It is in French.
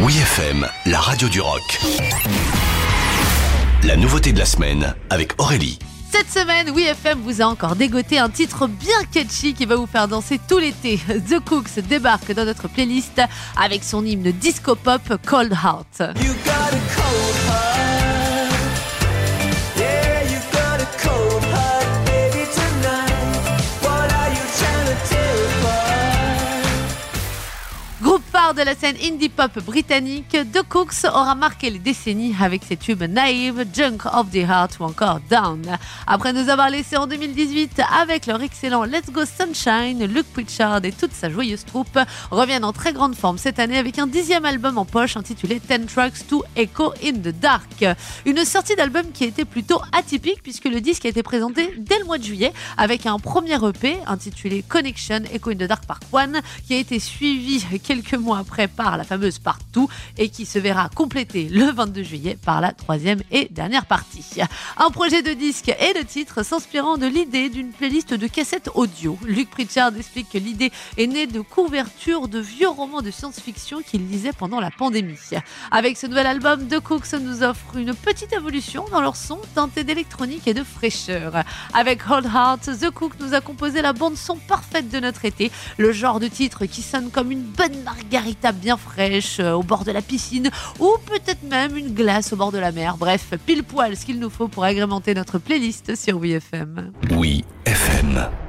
Oui FM, la radio du rock. La nouveauté de la semaine avec Aurélie. Cette semaine, WeFM vous a encore dégoté un titre bien catchy qui va vous faire danser tout l'été. The Cooks débarque dans notre playlist avec son hymne disco pop Cold Heart. You De la scène indie pop britannique, The Cooks aura marqué les décennies avec ses tubes Naive, Junk of the Heart ou encore Down. Après nous avoir laissé en 2018 avec leur excellent Let's Go Sunshine, Luke Pritchard et toute sa joyeuse troupe reviennent en très grande forme cette année avec un dixième album en poche intitulé Ten Tracks to Echo in the Dark. Une sortie d'album qui été plutôt atypique puisque le disque a été présenté dès le mois de juillet avec un premier EP intitulé Connection Echo in the Dark Part 1 qui a été suivi quelques mois après par la fameuse Part 2 et qui se verra complété le 22 juillet par la troisième et dernière partie. Un projet de disque et de titre s'inspirant de l'idée d'une playlist de cassettes audio. Luc Pritchard explique que l'idée est née de couvertures de vieux romans de science-fiction qu'il lisait pendant la pandémie. Avec ce nouvel album, The Cooks nous offre une petite évolution dans leur son teinté d'électronique et de fraîcheur. Avec Hold Heart, The Cook nous a composé la bande son parfaite de notre été, le genre de titre qui sonne comme une bonne bien fraîche euh, au bord de la piscine ou peut-être même une glace au bord de la mer. Bref, pile poil ce qu'il nous faut pour agrémenter notre playlist sur WeFM. Oui FM.